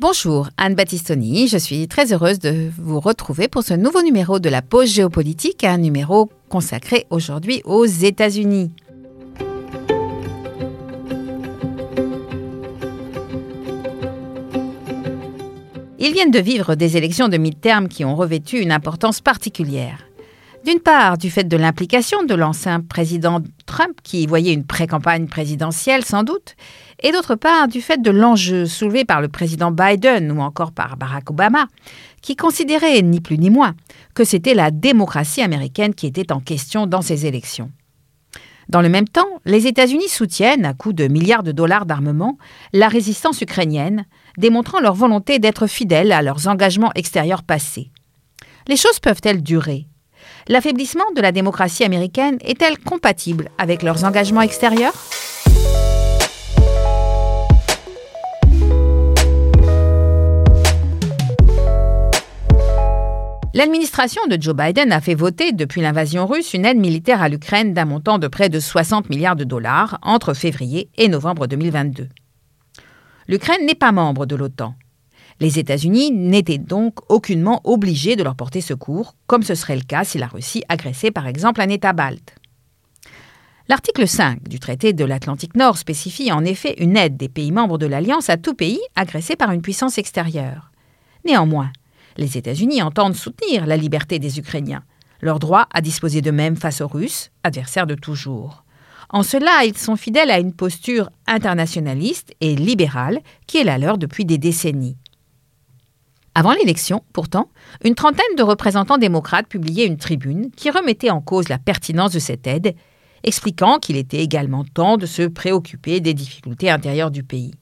Bonjour, Anne Battistoni. Je suis très heureuse de vous retrouver pour ce nouveau numéro de la pause géopolitique, un numéro consacré aujourd'hui aux États-Unis. Ils viennent de vivre des élections de mi-terme qui ont revêtu une importance particulière. D'une part, du fait de l'implication de l'ancien président Trump, qui voyait une pré-campagne présidentielle sans doute, et d'autre part, du fait de l'enjeu soulevé par le président Biden ou encore par Barack Obama, qui considérait ni plus ni moins que c'était la démocratie américaine qui était en question dans ces élections. Dans le même temps, les États-Unis soutiennent, à coups de milliards de dollars d'armement, la résistance ukrainienne, démontrant leur volonté d'être fidèles à leurs engagements extérieurs passés. Les choses peuvent-elles durer? L'affaiblissement de la démocratie américaine est-elle compatible avec leurs engagements extérieurs? L'administration de Joe Biden a fait voter depuis l'invasion russe une aide militaire à l'Ukraine d'un montant de près de 60 milliards de dollars entre février et novembre 2022. L'Ukraine n'est pas membre de l'OTAN. Les États-Unis n'étaient donc aucunement obligés de leur porter secours, comme ce serait le cas si la Russie agressait par exemple un État balte. L'article 5 du traité de l'Atlantique Nord spécifie en effet une aide des pays membres de l'Alliance à tout pays agressé par une puissance extérieure. Néanmoins, les États-Unis entendent soutenir la liberté des Ukrainiens, leur droit à disposer d'eux-mêmes face aux Russes, adversaires de toujours. En cela, ils sont fidèles à une posture internationaliste et libérale qui est la leur depuis des décennies. Avant l'élection, pourtant, une trentaine de représentants démocrates publiaient une tribune qui remettait en cause la pertinence de cette aide, expliquant qu'il était également temps de se préoccuper des difficultés intérieures du pays.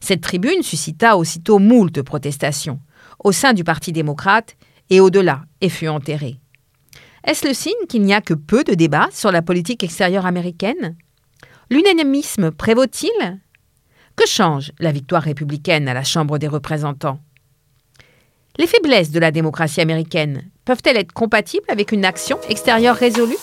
Cette tribune suscita aussitôt moult protestations, au sein du Parti démocrate et au-delà, et fut enterrée. Est-ce le signe qu'il n'y a que peu de débats sur la politique extérieure américaine? L'unanimisme prévaut-il? Que change la victoire républicaine à la Chambre des représentants? Les faiblesses de la démocratie américaine peuvent-elles être compatibles avec une action extérieure résolue?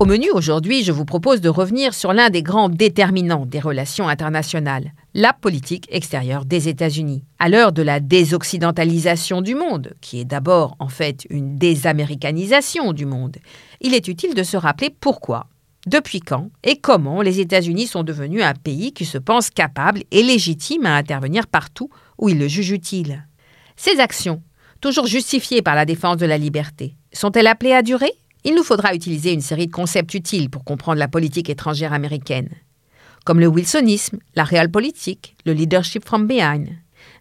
Au menu aujourd'hui, je vous propose de revenir sur l'un des grands déterminants des relations internationales, la politique extérieure des États-Unis. À l'heure de la désoccidentalisation du monde, qui est d'abord en fait une désaméricanisation du monde, il est utile de se rappeler pourquoi depuis quand et comment les États-Unis sont devenus un pays qui se pense capable et légitime à intervenir partout où il le juge utile? Ces actions, toujours justifiées par la défense de la liberté, sont-elles appelées à durer? Il nous faudra utiliser une série de concepts utiles pour comprendre la politique étrangère américaine, comme le wilsonisme, la politique, le leadership from behind,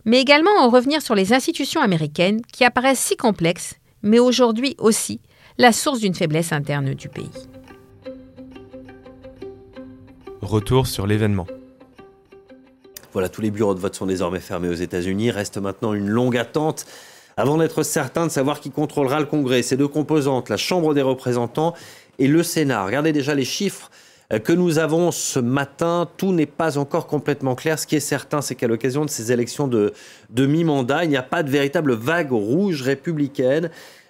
mais également en revenir sur les institutions américaines qui apparaissent si complexes, mais aujourd'hui aussi la source d'une faiblesse interne du pays. Retour sur l'événement. Voilà, tous les bureaux de vote sont désormais fermés aux États-Unis. Reste maintenant une longue attente avant d'être certain de savoir qui contrôlera le Congrès. Ces deux composantes, la Chambre des représentants et le Sénat. Regardez déjà les chiffres euh, que nous avons ce matin. Tout n'est pas encore complètement clair. Ce qui est certain, c'est qu'à l'occasion de ces élections de, de mi-mandat, il n'y a pas de véritable vague rouge républicaine.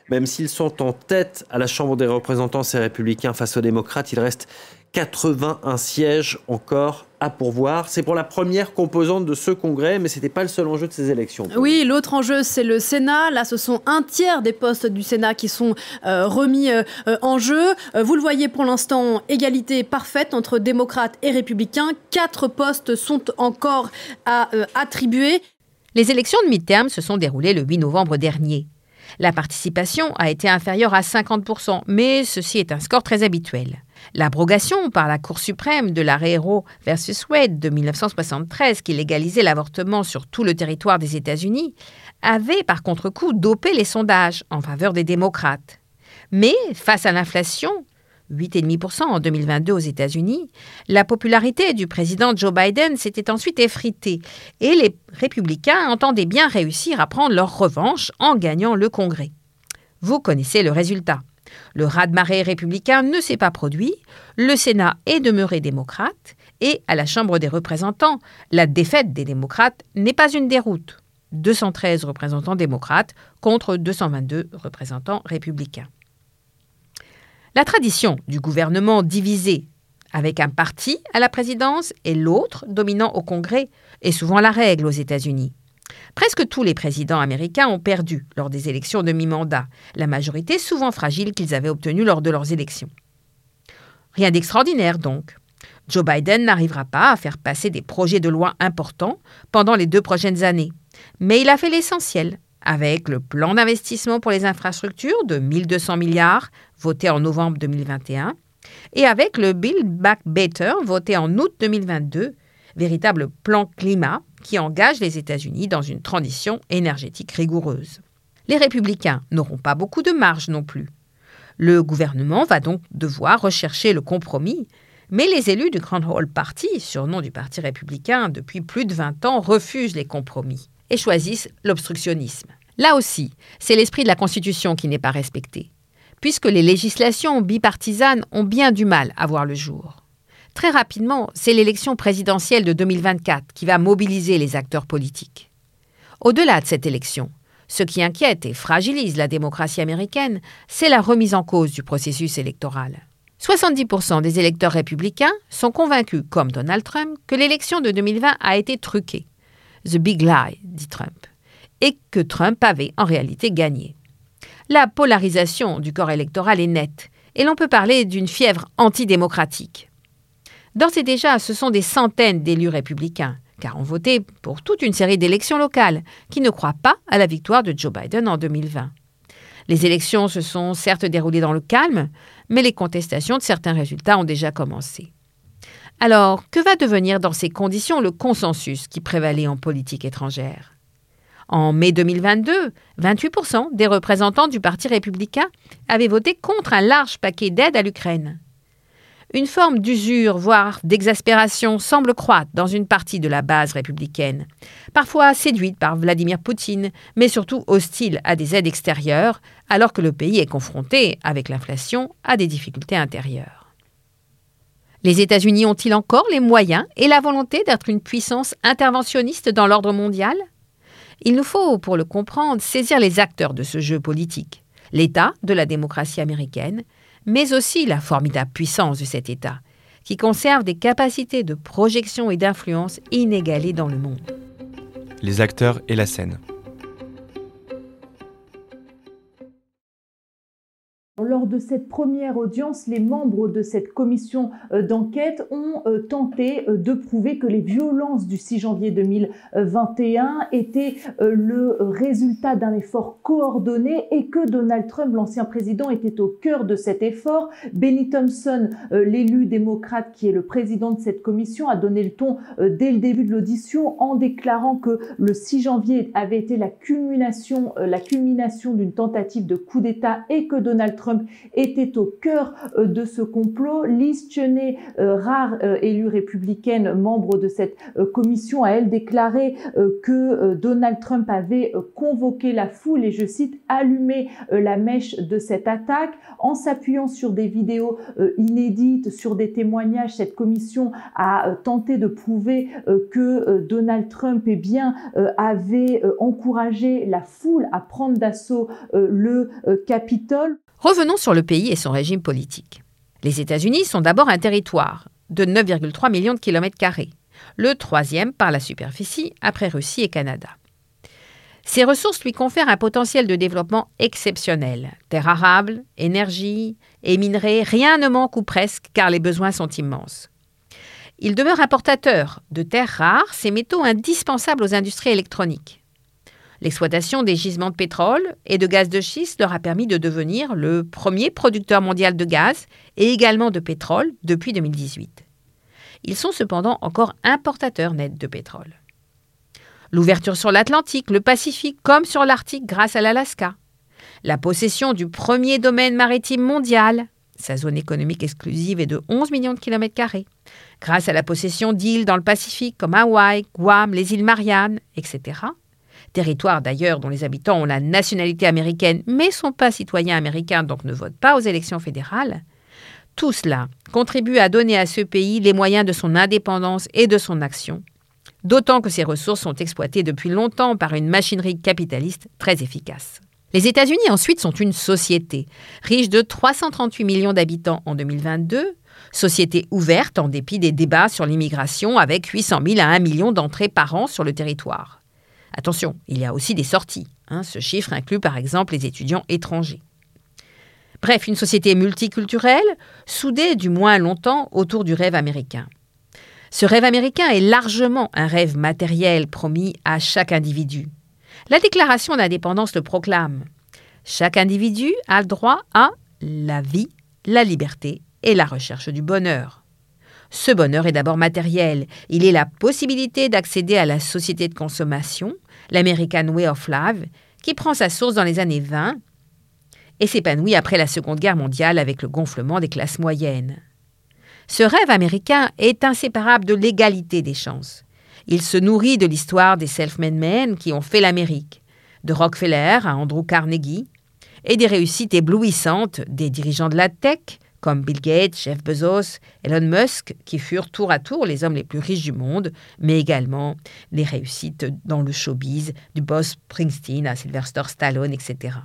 Même s'ils sont en tête à la Chambre des représentants, ces républicains face aux démocrates, il reste 81 sièges encore à pourvoir. C'est pour la première composante de ce congrès, mais ce n'était pas le seul enjeu de ces élections. Oui, l'autre enjeu, c'est le Sénat. Là, ce sont un tiers des postes du Sénat qui sont euh, remis euh, en jeu. Euh, vous le voyez pour l'instant, égalité parfaite entre démocrates et républicains. Quatre postes sont encore à attribuer. Les élections de mi-terme se sont déroulées le 8 novembre dernier. La participation a été inférieure à 50%, mais ceci est un score très habituel. L'abrogation par la Cour suprême de l'arrêt Roe versus Wade de 1973 qui légalisait l'avortement sur tout le territoire des États-Unis avait par contre-coup dopé les sondages en faveur des démocrates. Mais face à l'inflation, 8,5% en 2022 aux États-Unis, la popularité du président Joe Biden s'était ensuite effritée et les républicains entendaient bien réussir à prendre leur revanche en gagnant le Congrès. Vous connaissez le résultat. Le raz-de-marée républicain ne s'est pas produit, le Sénat est demeuré démocrate, et à la Chambre des représentants, la défaite des démocrates n'est pas une déroute. 213 représentants démocrates contre 222 représentants républicains. La tradition du gouvernement divisé avec un parti à la présidence et l'autre dominant au Congrès est souvent la règle aux États-Unis. Presque tous les présidents américains ont perdu lors des élections de mi-mandat, la majorité souvent fragile qu'ils avaient obtenue lors de leurs élections. Rien d'extraordinaire donc. Joe Biden n'arrivera pas à faire passer des projets de loi importants pendant les deux prochaines années, mais il a fait l'essentiel avec le plan d'investissement pour les infrastructures de 1200 milliards voté en novembre 2021 et avec le Build Back Better voté en août 2022, véritable plan climat qui engage les États-Unis dans une transition énergétique rigoureuse. Les républicains n'auront pas beaucoup de marge non plus. Le gouvernement va donc devoir rechercher le compromis, mais les élus du Grand Hall Party, surnom du Parti républicain depuis plus de 20 ans, refusent les compromis et choisissent l'obstructionnisme. Là aussi, c'est l'esprit de la Constitution qui n'est pas respecté, puisque les législations bipartisanes ont bien du mal à voir le jour. Très rapidement, c'est l'élection présidentielle de 2024 qui va mobiliser les acteurs politiques. Au-delà de cette élection, ce qui inquiète et fragilise la démocratie américaine, c'est la remise en cause du processus électoral. 70% des électeurs républicains sont convaincus, comme Donald Trump, que l'élection de 2020 a été truquée. The big lie, dit Trump, et que Trump avait en réalité gagné. La polarisation du corps électoral est nette, et l'on peut parler d'une fièvre antidémocratique. D'ores et déjà, ce sont des centaines d'élus républicains, car ont voté pour toute une série d'élections locales, qui ne croient pas à la victoire de Joe Biden en 2020. Les élections se sont certes déroulées dans le calme, mais les contestations de certains résultats ont déjà commencé. Alors, que va devenir dans ces conditions le consensus qui prévalait en politique étrangère? En mai 2022, 28% des représentants du Parti républicain avaient voté contre un large paquet d'aide à l'Ukraine. Une forme d'usure, voire d'exaspération, semble croître dans une partie de la base républicaine, parfois séduite par Vladimir Poutine, mais surtout hostile à des aides extérieures, alors que le pays est confronté, avec l'inflation, à des difficultés intérieures. Les États-Unis ont-ils encore les moyens et la volonté d'être une puissance interventionniste dans l'ordre mondial? Il nous faut, pour le comprendre, saisir les acteurs de ce jeu politique, l'État de la démocratie américaine, mais aussi la formidable puissance de cet État, qui conserve des capacités de projection et d'influence inégalées dans le monde. Les acteurs et la scène. Lors de cette première audience, les membres de cette commission euh, d'enquête ont euh, tenté euh, de prouver que les violences du 6 janvier 2021 étaient le résultat d'un effort coordonné et que Donald Trump, l'ancien président, était au cœur de cet effort. Benny Thompson, l'élu démocrate qui est le président de cette commission, a donné le ton dès le début de l'audition en déclarant que le 6 janvier avait été la culmination, la culmination d'une tentative de coup d'État et que Donald Trump était au cœur euh, de ce complot. Liz Cheney, euh, rare euh, élue républicaine, membre de cette commission, a elle déclaré que Donald Trump avait convoqué la foule et, je cite, allumé la mèche de cette attaque en s'appuyant sur des vidéos inédites, sur des témoignages. Cette commission a tenté de prouver que Donald Trump eh bien, avait encouragé la foule à prendre d'assaut le Capitole. Revenons sur le pays et son régime politique. Les États-Unis sont d'abord un territoire de 9,3 millions de kilomètres carrés, le troisième par la superficie après Russie et Canada. Ces ressources lui confèrent un potentiel de développement exceptionnel. Terres arables, énergie et minerais, rien ne manque ou presque car les besoins sont immenses. Il demeure importateur de terres rares, ces métaux indispensables aux industries électroniques. L'exploitation des gisements de pétrole et de gaz de schiste leur a permis de devenir le premier producteur mondial de gaz et également de pétrole depuis 2018. Ils sont cependant encore importateurs nets de pétrole. L'ouverture sur l'Atlantique, le Pacifique comme sur l'Arctique grâce à l'Alaska. La possession du premier domaine maritime mondial, sa zone économique exclusive est de 11 millions de kilomètres carrés, grâce à la possession d'îles dans le Pacifique comme Hawaï, Guam, les îles Mariannes, etc territoire d'ailleurs dont les habitants ont la nationalité américaine mais sont pas citoyens américains donc ne votent pas aux élections fédérales, tout cela contribue à donner à ce pays les moyens de son indépendance et de son action, d'autant que ses ressources sont exploitées depuis longtemps par une machinerie capitaliste très efficace. Les États-Unis ensuite sont une société, riche de 338 millions d'habitants en 2022, société ouverte en dépit des débats sur l'immigration avec 800 000 à 1 million d'entrées par an sur le territoire. Attention, il y a aussi des sorties. Hein, ce chiffre inclut par exemple les étudiants étrangers. Bref, une société multiculturelle, soudée du moins longtemps autour du rêve américain. Ce rêve américain est largement un rêve matériel promis à chaque individu. La Déclaration d'indépendance le proclame. Chaque individu a droit à la vie, la liberté et la recherche du bonheur. Ce bonheur est d'abord matériel. Il est la possibilité d'accéder à la société de consommation, l'American Way of Life, qui prend sa source dans les années 20 et s'épanouit après la Seconde Guerre mondiale avec le gonflement des classes moyennes. Ce rêve américain est inséparable de l'égalité des chances. Il se nourrit de l'histoire des self-made men qui ont fait l'Amérique, de Rockefeller à Andrew Carnegie, et des réussites éblouissantes des dirigeants de la tech, comme Bill Gates, Jeff Bezos, Elon Musk, qui furent tour à tour les hommes les plus riches du monde, mais également les réussites dans le showbiz du boss Springsteen à Sylvester Stallone, etc.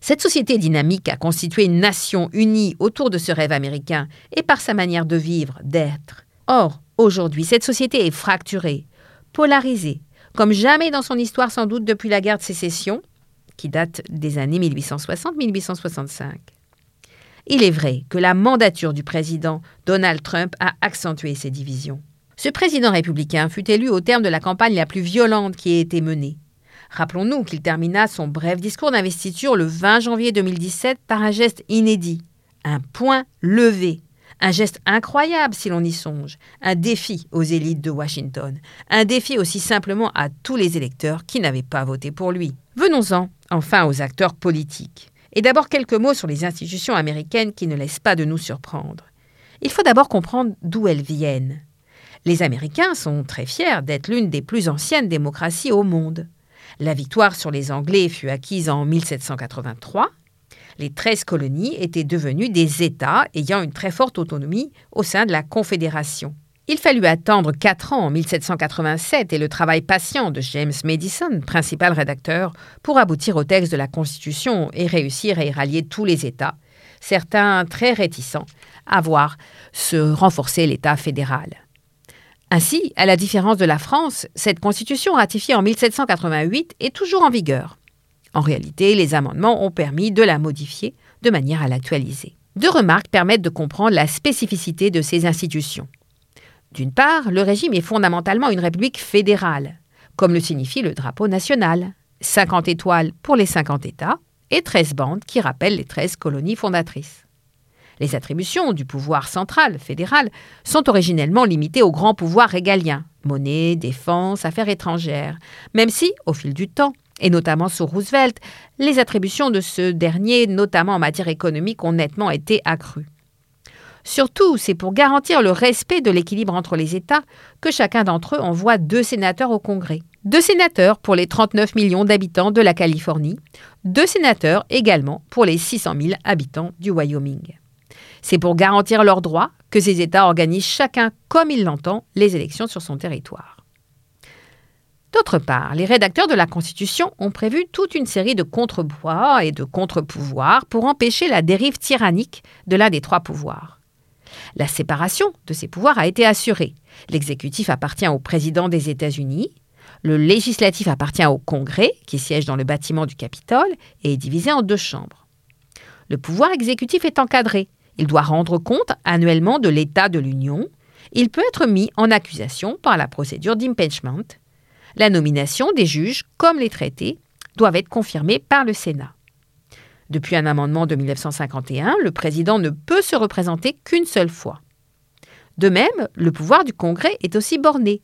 Cette société dynamique a constitué une nation unie autour de ce rêve américain et par sa manière de vivre, d'être. Or, aujourd'hui, cette société est fracturée, polarisée, comme jamais dans son histoire sans doute depuis la guerre de sécession, qui date des années 1860-1865. Il est vrai que la mandature du président Donald Trump a accentué ces divisions. Ce président républicain fut élu au terme de la campagne la plus violente qui ait été menée. Rappelons-nous qu'il termina son bref discours d'investiture le 20 janvier 2017 par un geste inédit, un point levé, un geste incroyable si l'on y songe, un défi aux élites de Washington, un défi aussi simplement à tous les électeurs qui n'avaient pas voté pour lui. Venons-en enfin aux acteurs politiques. Et d'abord quelques mots sur les institutions américaines qui ne laissent pas de nous surprendre. Il faut d'abord comprendre d'où elles viennent. Les Américains sont très fiers d'être l'une des plus anciennes démocraties au monde. La victoire sur les Anglais fut acquise en 1783. Les 13 colonies étaient devenues des États ayant une très forte autonomie au sein de la Confédération. Il fallut attendre quatre ans en 1787 et le travail patient de James Madison, principal rédacteur, pour aboutir au texte de la Constitution et réussir à y rallier tous les États, certains très réticents à voir se renforcer l'État fédéral. Ainsi, à la différence de la France, cette Constitution ratifiée en 1788 est toujours en vigueur. En réalité, les amendements ont permis de la modifier de manière à l'actualiser. Deux remarques permettent de comprendre la spécificité de ces institutions. D'une part, le régime est fondamentalement une république fédérale, comme le signifie le drapeau national. 50 étoiles pour les 50 États et 13 bandes qui rappellent les 13 colonies fondatrices. Les attributions du pouvoir central, fédéral, sont originellement limitées au grand pouvoir régalien, monnaie, défense, affaires étrangères, même si, au fil du temps, et notamment sous Roosevelt, les attributions de ce dernier, notamment en matière économique, ont nettement été accrues. Surtout, c'est pour garantir le respect de l'équilibre entre les États que chacun d'entre eux envoie deux sénateurs au Congrès. Deux sénateurs pour les 39 millions d'habitants de la Californie, deux sénateurs également pour les 600 000 habitants du Wyoming. C'est pour garantir leurs droits que ces États organisent chacun, comme il l'entend, les élections sur son territoire. D'autre part, les rédacteurs de la Constitution ont prévu toute une série de contrepoids et de contre-pouvoirs pour empêcher la dérive tyrannique de l'un des trois pouvoirs. La séparation de ces pouvoirs a été assurée. L'exécutif appartient au président des États-Unis, le législatif appartient au Congrès, qui siège dans le bâtiment du Capitole, et est divisé en deux chambres. Le pouvoir exécutif est encadré. Il doit rendre compte annuellement de l'état de l'Union. Il peut être mis en accusation par la procédure d'impeachment. La nomination des juges, comme les traités, doivent être confirmés par le Sénat. Depuis un amendement de 1951, le président ne peut se représenter qu'une seule fois. De même, le pouvoir du Congrès est aussi borné.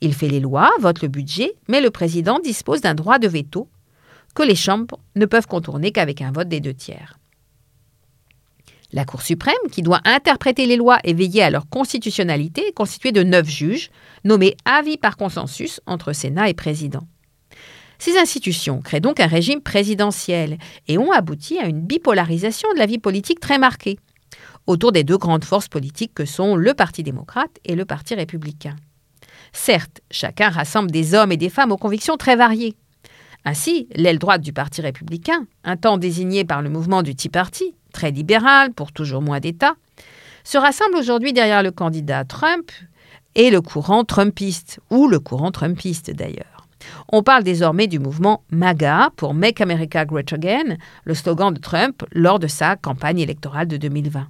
Il fait les lois, vote le budget, mais le président dispose d'un droit de veto que les chambres ne peuvent contourner qu'avec un vote des deux tiers. La Cour suprême, qui doit interpréter les lois et veiller à leur constitutionnalité, est constituée de neuf juges, nommés à vie par consensus entre Sénat et président. Ces institutions créent donc un régime présidentiel et ont abouti à une bipolarisation de la vie politique très marquée, autour des deux grandes forces politiques que sont le Parti démocrate et le Parti républicain. Certes, chacun rassemble des hommes et des femmes aux convictions très variées. Ainsi, l'aile droite du Parti républicain, un temps désignée par le mouvement du Tea Party, très libéral pour toujours moins d'État, se rassemble aujourd'hui derrière le candidat Trump et le courant trumpiste, ou le courant trumpiste d'ailleurs. On parle désormais du mouvement MAGA pour Make America Great Again, le slogan de Trump lors de sa campagne électorale de 2020.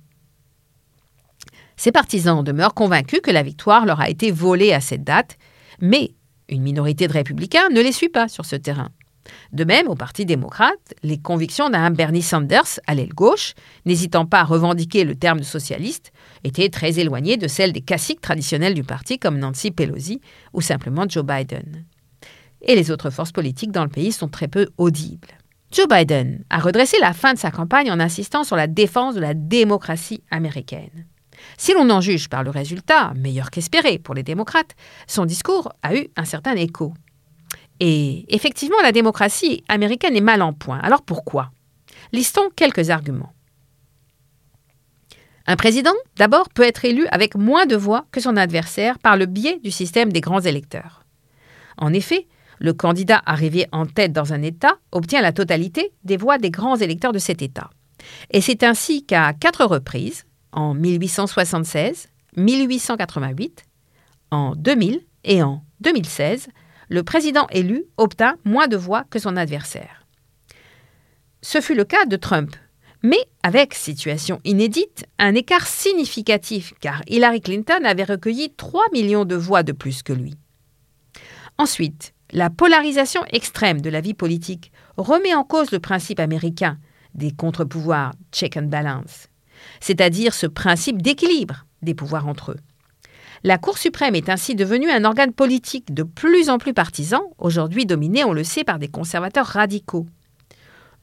Ses partisans demeurent convaincus que la victoire leur a été volée à cette date, mais une minorité de républicains ne les suit pas sur ce terrain. De même, au Parti démocrate, les convictions d'un Bernie Sanders à l'aile gauche, n'hésitant pas à revendiquer le terme de socialiste, étaient très éloignées de celles des classiques traditionnels du parti comme Nancy Pelosi ou simplement Joe Biden. Et les autres forces politiques dans le pays sont très peu audibles. Joe Biden a redressé la fin de sa campagne en insistant sur la défense de la démocratie américaine. Si l'on en juge par le résultat, meilleur qu'espéré pour les démocrates, son discours a eu un certain écho. Et effectivement, la démocratie américaine est mal en point. Alors pourquoi? Listons quelques arguments. Un président, d'abord, peut être élu avec moins de voix que son adversaire par le biais du système des grands électeurs. En effet, le candidat arrivé en tête dans un État obtient la totalité des voix des grands électeurs de cet État. Et c'est ainsi qu'à quatre reprises, en 1876, 1888, en 2000 et en 2016, le président élu obtint moins de voix que son adversaire. Ce fut le cas de Trump, mais avec, situation inédite, un écart significatif car Hillary Clinton avait recueilli 3 millions de voix de plus que lui. Ensuite, la polarisation extrême de la vie politique remet en cause le principe américain des contre-pouvoirs check and balance, c'est-à-dire ce principe d'équilibre des pouvoirs entre eux. La Cour suprême est ainsi devenue un organe politique de plus en plus partisan, aujourd'hui dominé, on le sait, par des conservateurs radicaux.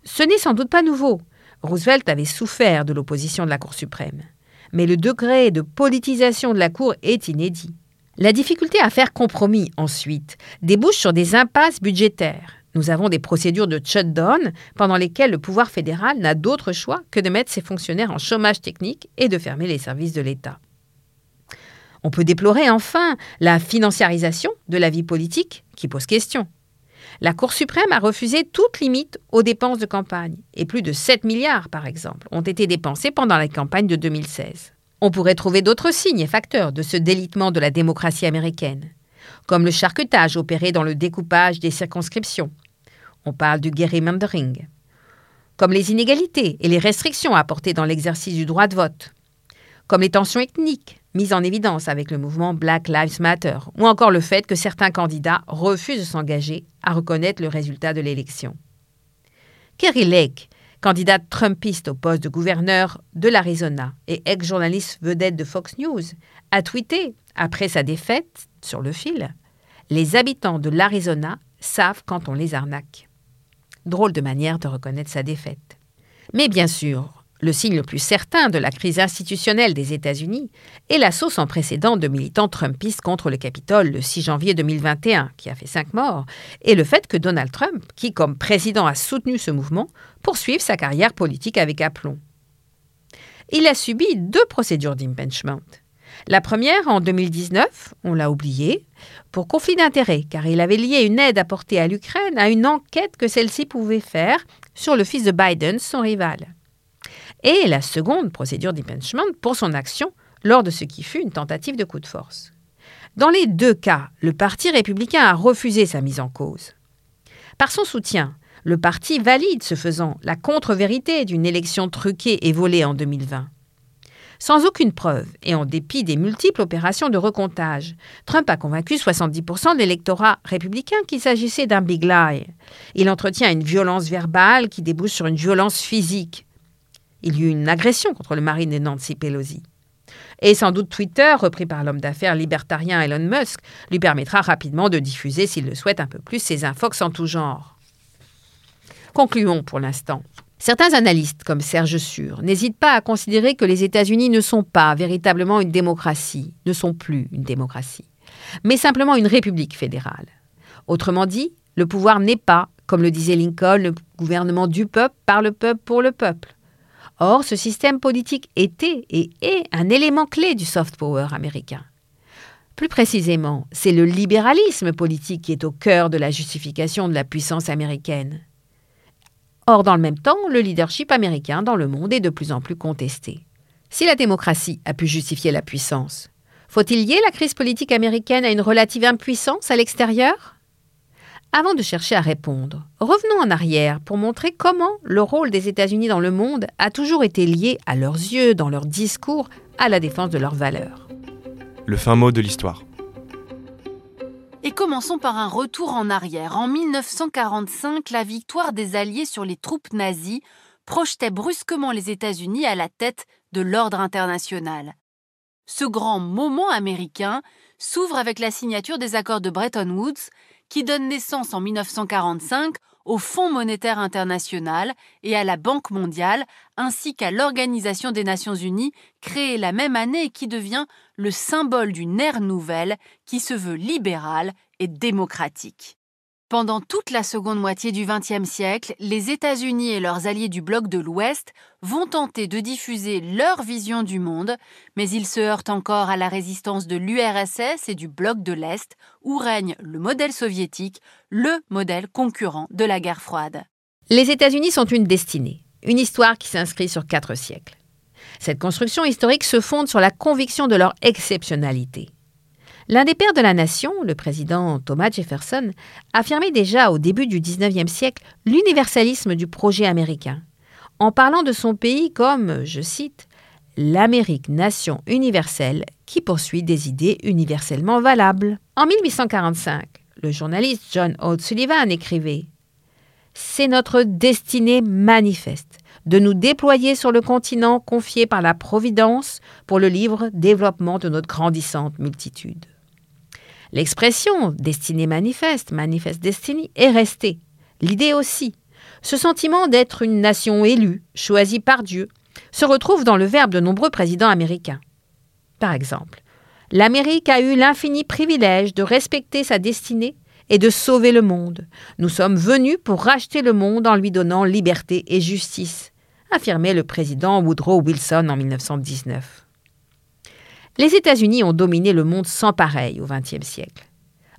Ce n'est sans doute pas nouveau. Roosevelt avait souffert de l'opposition de la Cour suprême. Mais le degré de politisation de la Cour est inédit. La difficulté à faire compromis, ensuite, débouche sur des impasses budgétaires. Nous avons des procédures de shutdown pendant lesquelles le pouvoir fédéral n'a d'autre choix que de mettre ses fonctionnaires en chômage technique et de fermer les services de l'État. On peut déplorer enfin la financiarisation de la vie politique qui pose question. La Cour suprême a refusé toute limite aux dépenses de campagne, et plus de 7 milliards, par exemple, ont été dépensés pendant la campagne de 2016. On pourrait trouver d'autres signes et facteurs de ce délitement de la démocratie américaine, comme le charcutage opéré dans le découpage des circonscriptions. On parle du gerrymandering. Comme les inégalités et les restrictions apportées dans l'exercice du droit de vote. Comme les tensions ethniques mise en évidence avec le mouvement Black Lives Matter, ou encore le fait que certains candidats refusent de s'engager à reconnaître le résultat de l'élection. Kerry Lake, candidate trumpiste au poste de gouverneur de l'Arizona et ex-journaliste vedette de Fox News, a tweeté, après sa défaite sur le fil, Les habitants de l'Arizona savent quand on les arnaque. Drôle de manière de reconnaître sa défaite. Mais bien sûr, le signe le plus certain de la crise institutionnelle des États-Unis est l'assaut sans précédent de militants trumpistes contre le Capitole le 6 janvier 2021, qui a fait cinq morts, et le fait que Donald Trump, qui comme président a soutenu ce mouvement, poursuive sa carrière politique avec aplomb. Il a subi deux procédures d'impeachment. La première en 2019, on l'a oublié, pour conflit d'intérêts, car il avait lié une aide apportée à l'Ukraine à une enquête que celle-ci pouvait faire sur le fils de Biden, son rival et la seconde procédure d'impeachment pour son action lors de ce qui fut une tentative de coup de force. Dans les deux cas, le Parti républicain a refusé sa mise en cause. Par son soutien, le parti valide ce faisant la contre-vérité d'une élection truquée et volée en 2020. Sans aucune preuve et en dépit des multiples opérations de recomptage, Trump a convaincu 70% de l'électorat républicain qu'il s'agissait d'un big lie. Il entretient une violence verbale qui débouche sur une violence physique, il y eut une agression contre le mari de Nancy Pelosi. Et sans doute Twitter, repris par l'homme d'affaires libertarien Elon Musk, lui permettra rapidement de diffuser, s'il le souhaite un peu plus, ses infox en tout genre. Concluons pour l'instant. Certains analystes, comme Serge Sûr, n'hésitent pas à considérer que les États-Unis ne sont pas véritablement une démocratie, ne sont plus une démocratie, mais simplement une république fédérale. Autrement dit, le pouvoir n'est pas, comme le disait Lincoln, le gouvernement du peuple, par le peuple, pour le peuple. Or, ce système politique était et est un élément clé du soft power américain. Plus précisément, c'est le libéralisme politique qui est au cœur de la justification de la puissance américaine. Or, dans le même temps, le leadership américain dans le monde est de plus en plus contesté. Si la démocratie a pu justifier la puissance, faut-il lier la crise politique américaine à une relative impuissance à l'extérieur? Avant de chercher à répondre, revenons en arrière pour montrer comment le rôle des États-Unis dans le monde a toujours été lié à leurs yeux, dans leurs discours, à la défense de leurs valeurs. Le fin mot de l'histoire. Et commençons par un retour en arrière. En 1945, la victoire des Alliés sur les troupes nazies projetait brusquement les États-Unis à la tête de l'ordre international. Ce grand moment américain s'ouvre avec la signature des accords de Bretton Woods qui donnent naissance en 1945 au Fonds monétaire international et à la Banque mondiale, ainsi qu'à l'Organisation des Nations unies, créée la même année et qui devient le symbole d'une ère nouvelle qui se veut libérale et démocratique. Pendant toute la seconde moitié du XXe siècle, les États-Unis et leurs alliés du bloc de l'Ouest vont tenter de diffuser leur vision du monde, mais ils se heurtent encore à la résistance de l'URSS et du bloc de l'Est, où règne le modèle soviétique, le modèle concurrent de la guerre froide. Les États-Unis sont une destinée, une histoire qui s'inscrit sur quatre siècles. Cette construction historique se fonde sur la conviction de leur exceptionnalité. L'un des pères de la nation, le président Thomas Jefferson, affirmait déjà au début du XIXe siècle l'universalisme du projet américain, en parlant de son pays comme, je cite, l'Amérique nation universelle qui poursuit des idées universellement valables. En 1845, le journaliste John O'Sullivan écrivait C'est notre destinée manifeste de nous déployer sur le continent confié par la Providence pour le livre développement de notre grandissante multitude. L'expression destinée manifeste, manifeste destinée, est restée. L'idée aussi. Ce sentiment d'être une nation élue, choisie par Dieu, se retrouve dans le verbe de nombreux présidents américains. Par exemple, l'Amérique a eu l'infini privilège de respecter sa destinée et de sauver le monde. Nous sommes venus pour racheter le monde en lui donnant liberté et justice, affirmait le président Woodrow Wilson en 1919. Les États-Unis ont dominé le monde sans pareil au XXe siècle.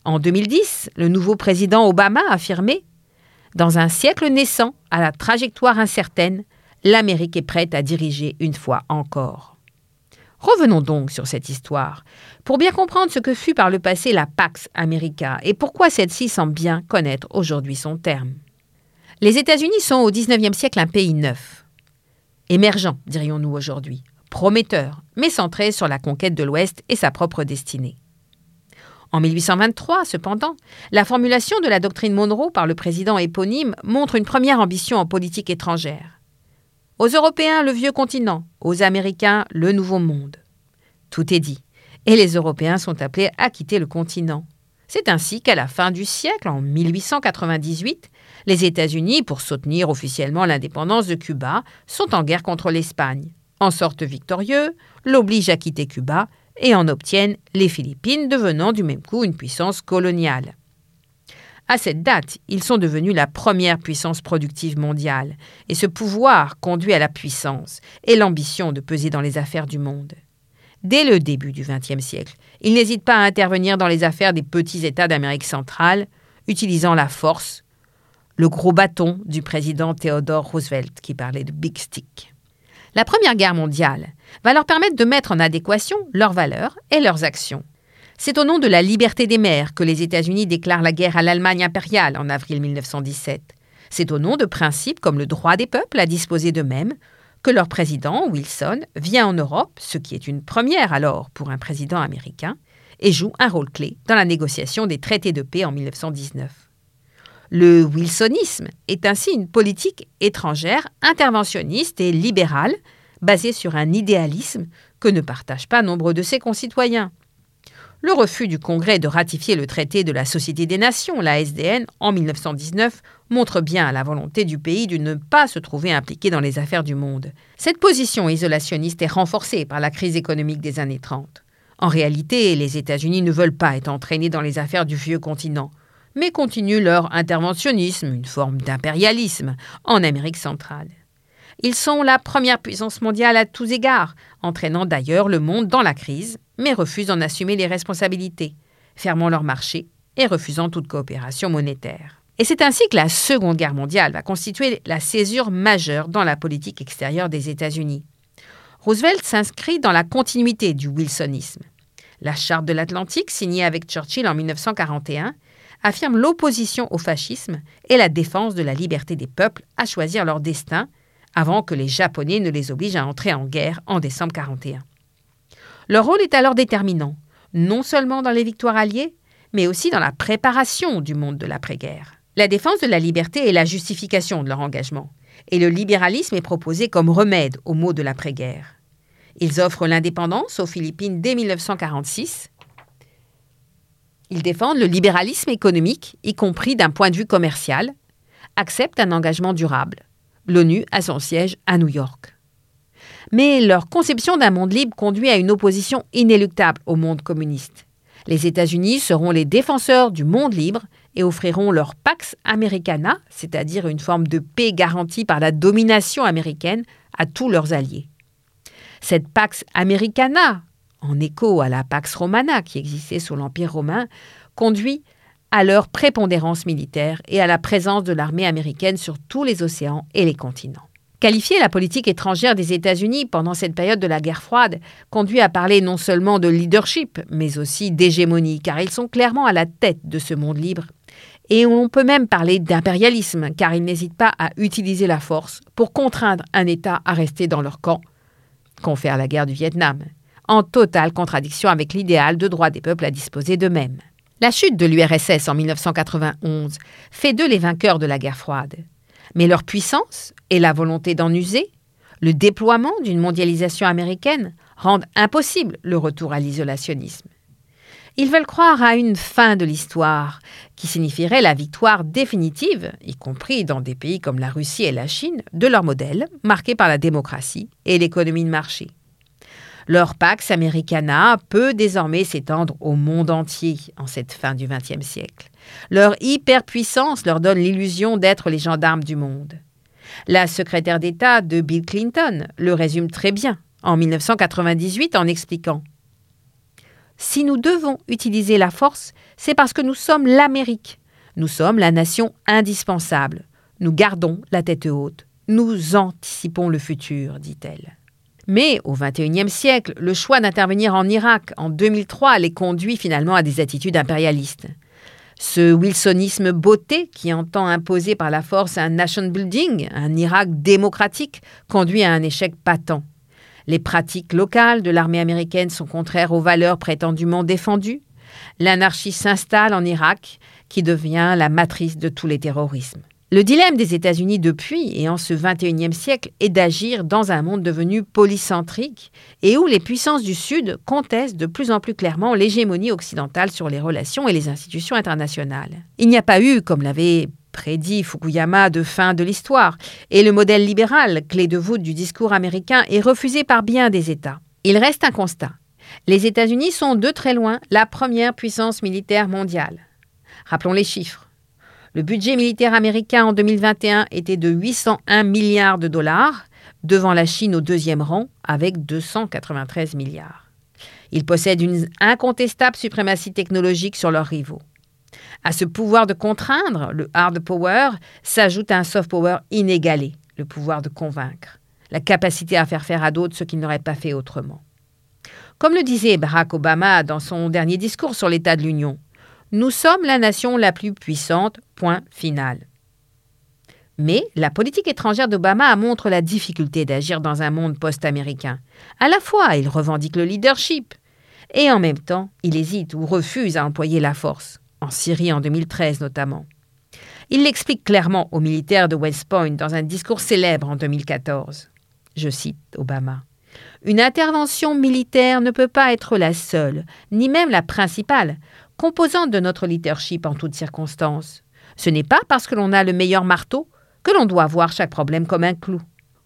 En 2010, le nouveau président Obama a affirmé Dans un siècle naissant, à la trajectoire incertaine, l'Amérique est prête à diriger une fois encore. Revenons donc sur cette histoire, pour bien comprendre ce que fut par le passé la Pax America et pourquoi celle-ci semble bien connaître aujourd'hui son terme. Les États-Unis sont au XIXe siècle un pays neuf, émergent, dirions-nous aujourd'hui, prometteur, mais centré sur la conquête de l'Ouest et sa propre destinée. En 1823, cependant, la formulation de la doctrine Monroe par le président éponyme montre une première ambition en politique étrangère. Aux Européens, le vieux continent, aux Américains, le nouveau monde. Tout est dit, et les Européens sont appelés à quitter le continent. C'est ainsi qu'à la fin du siècle, en 1898, les États-Unis, pour soutenir officiellement l'indépendance de Cuba, sont en guerre contre l'Espagne en sortent victorieux, l'obligent à quitter Cuba et en obtiennent les Philippines, devenant du même coup une puissance coloniale. À cette date, ils sont devenus la première puissance productive mondiale, et ce pouvoir conduit à la puissance et l'ambition de peser dans les affaires du monde. Dès le début du XXe siècle, ils n'hésitent pas à intervenir dans les affaires des petits États d'Amérique centrale, utilisant la force, le gros bâton du président Theodore Roosevelt qui parlait de Big Stick. La Première Guerre mondiale va leur permettre de mettre en adéquation leurs valeurs et leurs actions. C'est au nom de la liberté des mers que les États-Unis déclarent la guerre à l'Allemagne impériale en avril 1917. C'est au nom de principes comme le droit des peuples à disposer d'eux-mêmes que leur président, Wilson, vient en Europe, ce qui est une première alors pour un président américain, et joue un rôle clé dans la négociation des traités de paix en 1919. Le wilsonisme est ainsi une politique étrangère interventionniste et libérale, basée sur un idéalisme que ne partagent pas nombre de ses concitoyens. Le refus du Congrès de ratifier le traité de la Société des Nations, la SDN, en 1919, montre bien la volonté du pays de ne pas se trouver impliqué dans les affaires du monde. Cette position isolationniste est renforcée par la crise économique des années 30. En réalité, les États-Unis ne veulent pas être entraînés dans les affaires du vieux continent mais continuent leur interventionnisme, une forme d'impérialisme, en Amérique centrale. Ils sont la première puissance mondiale à tous égards, entraînant d'ailleurs le monde dans la crise, mais refusent d'en assumer les responsabilités, fermant leur marché et refusant toute coopération monétaire. Et c'est ainsi que la Seconde Guerre mondiale va constituer la césure majeure dans la politique extérieure des États-Unis. Roosevelt s'inscrit dans la continuité du wilsonisme. La Charte de l'Atlantique, signée avec Churchill en 1941, affirme l'opposition au fascisme et la défense de la liberté des peuples à choisir leur destin avant que les Japonais ne les obligent à entrer en guerre en décembre 1941. Leur rôle est alors déterminant, non seulement dans les victoires alliées, mais aussi dans la préparation du monde de l'après-guerre. La défense de la liberté est la justification de leur engagement, et le libéralisme est proposé comme remède aux maux de l'après-guerre. Ils offrent l'indépendance aux Philippines dès 1946. Ils défendent le libéralisme économique, y compris d'un point de vue commercial, acceptent un engagement durable. L'ONU a son siège à New York. Mais leur conception d'un monde libre conduit à une opposition inéluctable au monde communiste. Les États-Unis seront les défenseurs du monde libre et offriront leur Pax Americana, c'est-à-dire une forme de paix garantie par la domination américaine, à tous leurs alliés. Cette Pax Americana, en écho à la Pax Romana qui existait sous l'Empire romain, conduit à leur prépondérance militaire et à la présence de l'armée américaine sur tous les océans et les continents. Qualifier la politique étrangère des États-Unis pendant cette période de la guerre froide conduit à parler non seulement de leadership, mais aussi d'hégémonie, car ils sont clairement à la tête de ce monde libre. Et on peut même parler d'impérialisme, car ils n'hésitent pas à utiliser la force pour contraindre un État à rester dans leur camp, confère la guerre du Vietnam, en totale contradiction avec l'idéal de droit des peuples à disposer d'eux-mêmes. La chute de l'URSS en 1991 fait d'eux les vainqueurs de la guerre froide. Mais leur puissance et la volonté d'en user, le déploiement d'une mondialisation américaine rendent impossible le retour à l'isolationnisme. Ils veulent croire à une fin de l'histoire, qui signifierait la victoire définitive, y compris dans des pays comme la Russie et la Chine, de leur modèle, marqué par la démocratie et l'économie de marché. Leur Pax Americana peut désormais s'étendre au monde entier en cette fin du XXe siècle. Leur hyperpuissance leur donne l'illusion d'être les gendarmes du monde. La secrétaire d'État de Bill Clinton le résume très bien en 1998 en expliquant Si nous devons utiliser la force, c'est parce que nous sommes l'Amérique. Nous sommes la nation indispensable. Nous gardons la tête haute. Nous anticipons le futur, dit-elle. Mais au XXIe siècle, le choix d'intervenir en Irak en 2003 les conduit finalement à des attitudes impérialistes. Ce wilsonisme beauté qui entend imposer par la force un nation building, un Irak démocratique, conduit à un échec patent. Les pratiques locales de l'armée américaine sont contraires aux valeurs prétendument défendues. L'anarchie s'installe en Irak, qui devient la matrice de tous les terrorismes. Le dilemme des États-Unis depuis et en ce XXIe siècle est d'agir dans un monde devenu polycentrique et où les puissances du Sud contestent de plus en plus clairement l'hégémonie occidentale sur les relations et les institutions internationales. Il n'y a pas eu, comme l'avait prédit Fukuyama, de fin de l'histoire, et le modèle libéral, clé de voûte du discours américain, est refusé par bien des États. Il reste un constat. Les États-Unis sont de très loin la première puissance militaire mondiale. Rappelons les chiffres. Le budget militaire américain en 2021 était de 801 milliards de dollars, devant la Chine au deuxième rang avec 293 milliards. Ils possèdent une incontestable suprématie technologique sur leurs rivaux. À ce pouvoir de contraindre, le hard power, s'ajoute un soft power inégalé, le pouvoir de convaincre, la capacité à faire faire à d'autres ce qu'ils n'auraient pas fait autrement. Comme le disait Barack Obama dans son dernier discours sur l'état de l'Union, nous sommes la nation la plus puissante, point final. Mais la politique étrangère d'Obama montre la difficulté d'agir dans un monde post-américain. À la fois, il revendique le leadership, et en même temps, il hésite ou refuse à employer la force, en Syrie en 2013 notamment. Il l'explique clairement aux militaires de West Point dans un discours célèbre en 2014. Je cite Obama. Une intervention militaire ne peut pas être la seule, ni même la principale, composante de notre leadership en toutes circonstances. Ce n'est pas parce que l'on a le meilleur marteau que l'on doit voir chaque problème comme un clou.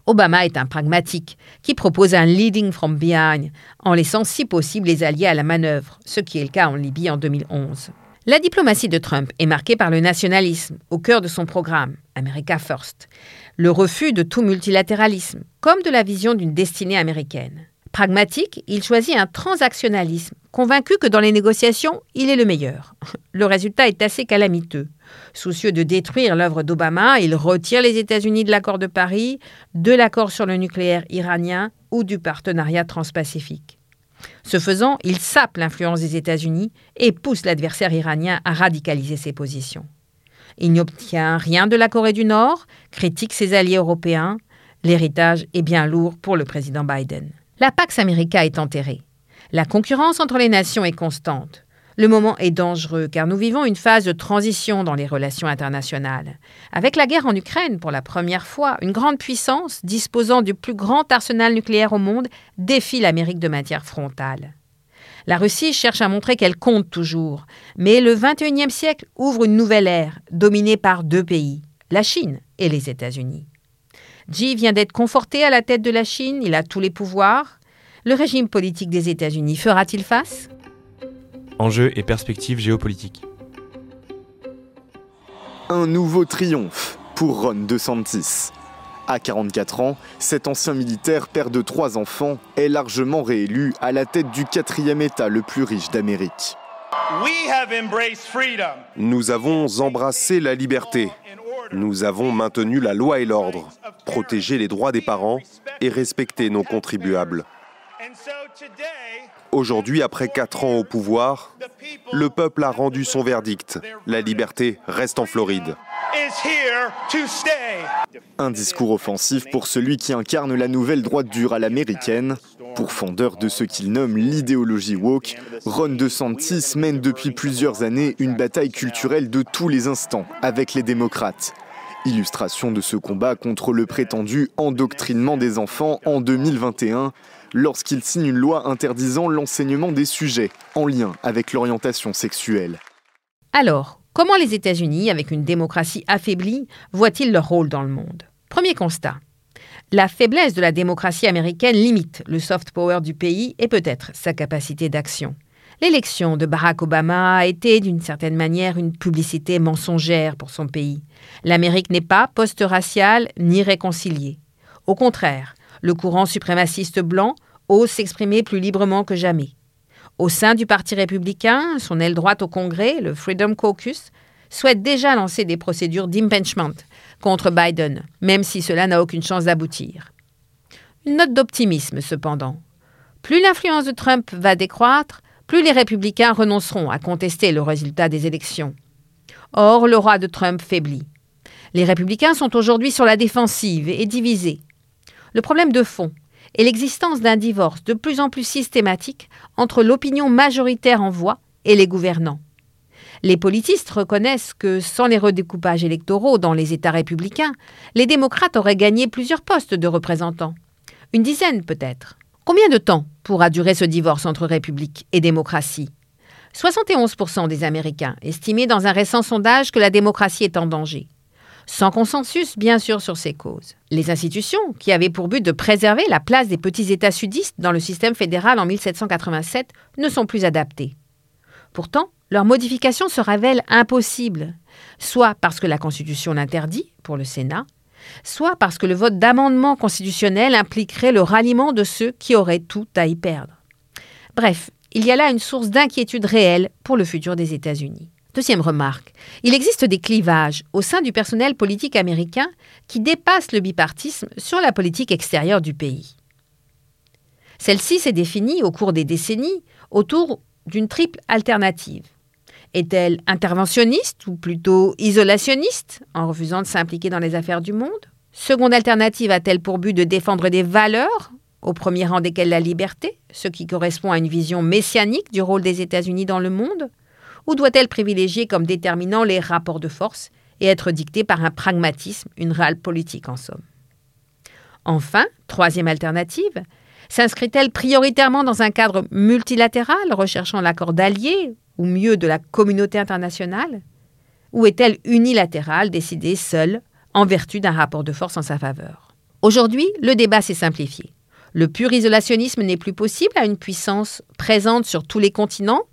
Obama est un pragmatique qui propose un leading from behind en laissant si possible les alliés à la manœuvre, ce qui est le cas en Libye en 2011. La diplomatie de Trump est marquée par le nationalisme au cœur de son programme, America First, le refus de tout multilatéralisme, comme de la vision d'une destinée américaine. Pragmatique, il choisit un transactionnalisme, convaincu que dans les négociations, il est le meilleur. Le résultat est assez calamiteux. Soucieux de détruire l'œuvre d'Obama, il retire les États-Unis de l'accord de Paris, de l'accord sur le nucléaire iranien ou du partenariat transpacifique. Ce faisant, il sape l'influence des États-Unis et pousse l'adversaire iranien à radicaliser ses positions. Il n'obtient rien de la Corée du Nord, critique ses alliés européens. L'héritage est bien lourd pour le président Biden. La Pax America est enterrée. La concurrence entre les nations est constante. Le moment est dangereux car nous vivons une phase de transition dans les relations internationales. Avec la guerre en Ukraine, pour la première fois, une grande puissance, disposant du plus grand arsenal nucléaire au monde, défie l'Amérique de matière frontale. La Russie cherche à montrer qu'elle compte toujours, mais le XXIe siècle ouvre une nouvelle ère, dominée par deux pays, la Chine et les États-Unis. Xi vient d'être conforté à la tête de la Chine, il a tous les pouvoirs. Le régime politique des États-Unis fera-t-il face? Enjeux et perspectives géopolitiques. Un nouveau triomphe pour Ron DeSantis. À 44 ans, cet ancien militaire, père de trois enfants, est largement réélu à la tête du quatrième État le plus riche d'Amérique. Nous avons embrassé la liberté. Nous avons maintenu la loi et l'ordre, protégé les droits des parents et respecté nos contribuables. Aujourd'hui, après quatre ans au pouvoir, le peuple a rendu son verdict. La liberté reste en Floride. Un discours offensif pour celui qui incarne la nouvelle droite dure à l'américaine. Pour fondeur de ce qu'il nomme l'idéologie woke, Ron DeSantis mène depuis plusieurs années une bataille culturelle de tous les instants avec les démocrates. Illustration de ce combat contre le prétendu endoctrinement des enfants en 2021, lorsqu'il signe une loi interdisant l'enseignement des sujets en lien avec l'orientation sexuelle. Alors, comment les États-Unis, avec une démocratie affaiblie, voient-ils leur rôle dans le monde? Premier constat. La faiblesse de la démocratie américaine limite le soft power du pays et peut-être sa capacité d'action. L'élection de Barack Obama a été d'une certaine manière une publicité mensongère pour son pays. L'Amérique n'est pas post-raciale ni réconciliée. Au contraire, le courant suprémaciste blanc ose s'exprimer plus librement que jamais. Au sein du Parti républicain, son aile droite au Congrès, le Freedom Caucus, souhaite déjà lancer des procédures d'impeachment contre Biden, même si cela n'a aucune chance d'aboutir. Une note d'optimisme, cependant. Plus l'influence de Trump va décroître, plus les républicains renonceront à contester le résultat des élections. Or, le roi de Trump faiblit. Les républicains sont aujourd'hui sur la défensive et divisés. Le problème de fond est l'existence d'un divorce de plus en plus systématique entre l'opinion majoritaire en voix et les gouvernants. Les politistes reconnaissent que sans les redécoupages électoraux dans les États républicains, les démocrates auraient gagné plusieurs postes de représentants. Une dizaine peut-être. Combien de temps pourra durer ce divorce entre République et démocratie 71% des Américains estimaient dans un récent sondage que la démocratie est en danger sans consensus bien sûr sur ces causes. Les institutions, qui avaient pour but de préserver la place des petits États sudistes dans le système fédéral en 1787, ne sont plus adaptées. Pourtant, leur modification se révèle impossible, soit parce que la Constitution l'interdit pour le Sénat, soit parce que le vote d'amendement constitutionnel impliquerait le ralliement de ceux qui auraient tout à y perdre. Bref, il y a là une source d'inquiétude réelle pour le futur des États-Unis. Deuxième remarque, il existe des clivages au sein du personnel politique américain qui dépassent le bipartisme sur la politique extérieure du pays. Celle-ci s'est définie au cours des décennies autour d'une triple alternative. Est-elle interventionniste ou plutôt isolationniste en refusant de s'impliquer dans les affaires du monde? Seconde alternative a-t-elle pour but de défendre des valeurs, au premier rang desquelles la liberté, ce qui correspond à une vision messianique du rôle des États-Unis dans le monde? Ou doit-elle privilégier comme déterminant les rapports de force et être dictée par un pragmatisme, une réelle politique en somme? Enfin, troisième alternative, s'inscrit-elle prioritairement dans un cadre multilatéral recherchant l'accord d'alliés, ou mieux de la communauté internationale? Ou est-elle unilatérale, décidée seule, en vertu d'un rapport de force en sa faveur? Aujourd'hui, le débat s'est simplifié. Le pur isolationnisme n'est plus possible à une puissance présente sur tous les continents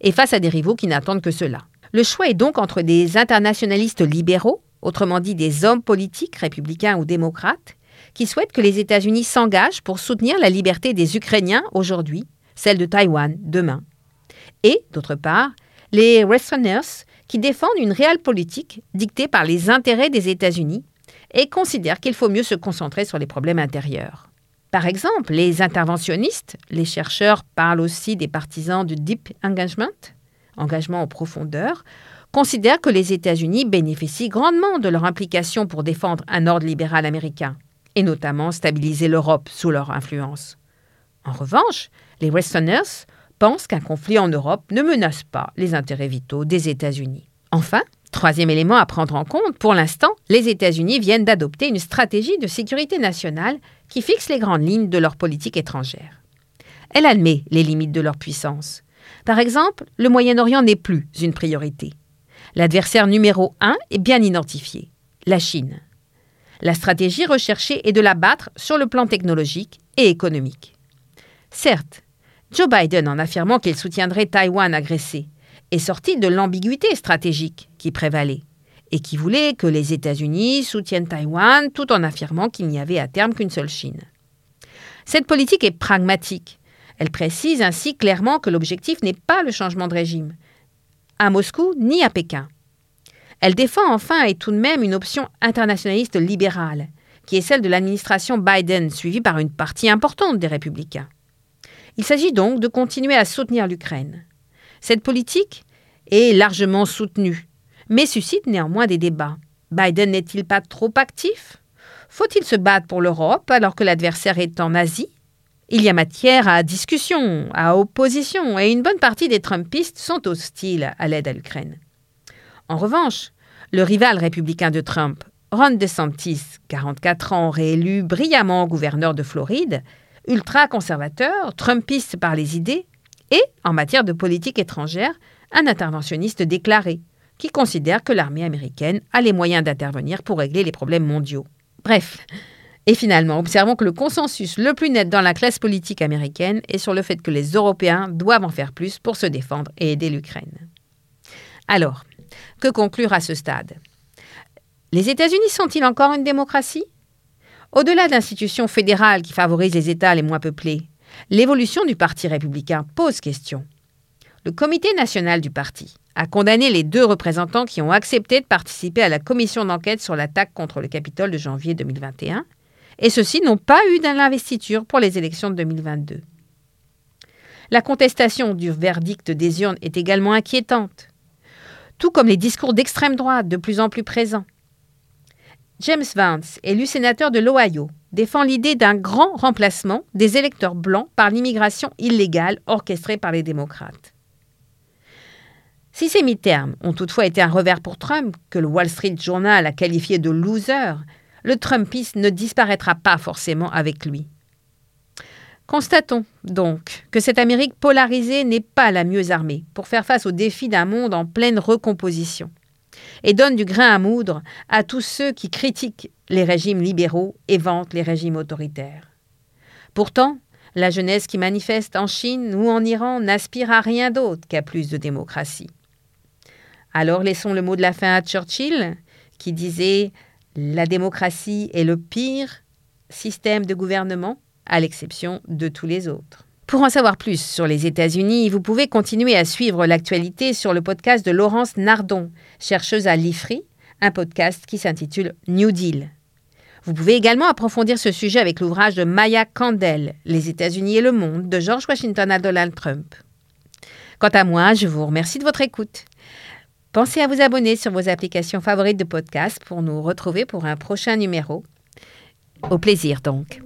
et face à des rivaux qui n'attendent que cela. Le choix est donc entre des internationalistes libéraux, autrement dit des hommes politiques, républicains ou démocrates, qui souhaitent que les États-Unis s'engagent pour soutenir la liberté des Ukrainiens aujourd'hui, celle de Taïwan demain, et, d'autre part, les Westerners, qui défendent une réelle politique dictée par les intérêts des États-Unis et considèrent qu'il faut mieux se concentrer sur les problèmes intérieurs. Par exemple, les interventionnistes, les chercheurs parlent aussi des partisans du deep engagement, engagement en profondeur, considèrent que les États-Unis bénéficient grandement de leur implication pour défendre un ordre libéral américain, et notamment stabiliser l'Europe sous leur influence. En revanche, les Westerners pensent qu'un conflit en Europe ne menace pas les intérêts vitaux des États-Unis. Enfin, troisième élément à prendre en compte, pour l'instant, les États-Unis viennent d'adopter une stratégie de sécurité nationale qui fixe les grandes lignes de leur politique étrangère. Elle admet les limites de leur puissance. Par exemple, le Moyen-Orient n'est plus une priorité. L'adversaire numéro un est bien identifié, la Chine. La stratégie recherchée est de la battre sur le plan technologique et économique. Certes, Joe Biden, en affirmant qu'il soutiendrait Taïwan agressé, est sorti de l'ambiguïté stratégique qui prévalait et qui voulait que les États-Unis soutiennent Taïwan tout en affirmant qu'il n'y avait à terme qu'une seule Chine. Cette politique est pragmatique. Elle précise ainsi clairement que l'objectif n'est pas le changement de régime, à Moscou ni à Pékin. Elle défend enfin et tout de même une option internationaliste libérale, qui est celle de l'administration Biden, suivie par une partie importante des républicains. Il s'agit donc de continuer à soutenir l'Ukraine. Cette politique est largement soutenue, mais suscite néanmoins des débats. Biden n'est-il pas trop actif? Faut-il se battre pour l'Europe alors que l'adversaire est en Asie? Il y a matière à discussion, à opposition, et une bonne partie des Trumpistes sont hostiles à l'aide à l'Ukraine. En revanche, le rival républicain de Trump, Ron DeSantis, 44 ans, réélu brillamment gouverneur de Floride, ultra-conservateur, trumpiste par les idées, et, en matière de politique étrangère, un interventionniste déclaré, qui considère que l'armée américaine a les moyens d'intervenir pour régler les problèmes mondiaux. Bref. Et finalement, observons que le consensus le plus net dans la classe politique américaine est sur le fait que les Européens doivent en faire plus pour se défendre et aider l'Ukraine. Alors, que conclure à ce stade? Les États-Unis sont-ils encore une démocratie? Au-delà d'institutions fédérales qui favorisent les États les moins peuplés, l'évolution du Parti républicain pose question. Le Comité national du parti a condamné les deux représentants qui ont accepté de participer à la commission d'enquête sur l'attaque contre le Capitole de janvier 2021, et ceux-ci n'ont pas eu d'investiture pour les élections de 2022. La contestation du verdict des urnes est également inquiétante, tout comme les discours d'extrême droite de plus en plus présents. James Vance, élu sénateur de l'Ohio, défend l'idée d'un grand remplacement des électeurs blancs par l'immigration illégale orchestrée par les démocrates. Si ces mi-termes ont toutefois été un revers pour Trump, que le Wall Street Journal a qualifié de loser, le Trumpisme ne disparaîtra pas forcément avec lui. Constatons donc que cette Amérique polarisée n'est pas la mieux armée pour faire face aux défis d'un monde en pleine recomposition et donne du grain à moudre à tous ceux qui critiquent les régimes libéraux et vantent les régimes autoritaires. Pourtant, la jeunesse qui manifeste en Chine ou en Iran n'aspire à rien d'autre qu'à plus de démocratie. Alors laissons le mot de la fin à Churchill, qui disait La démocratie est le pire système de gouvernement, à l'exception de tous les autres. Pour en savoir plus sur les États-Unis, vous pouvez continuer à suivre l'actualité sur le podcast de Laurence Nardon, chercheuse à l'IFRI, un podcast qui s'intitule New Deal. Vous pouvez également approfondir ce sujet avec l'ouvrage de Maya Candel, Les États-Unis et le monde, de George Washington à Donald Trump. Quant à moi, je vous remercie de votre écoute. Pensez à vous abonner sur vos applications favorites de podcast pour nous retrouver pour un prochain numéro. Au plaisir donc.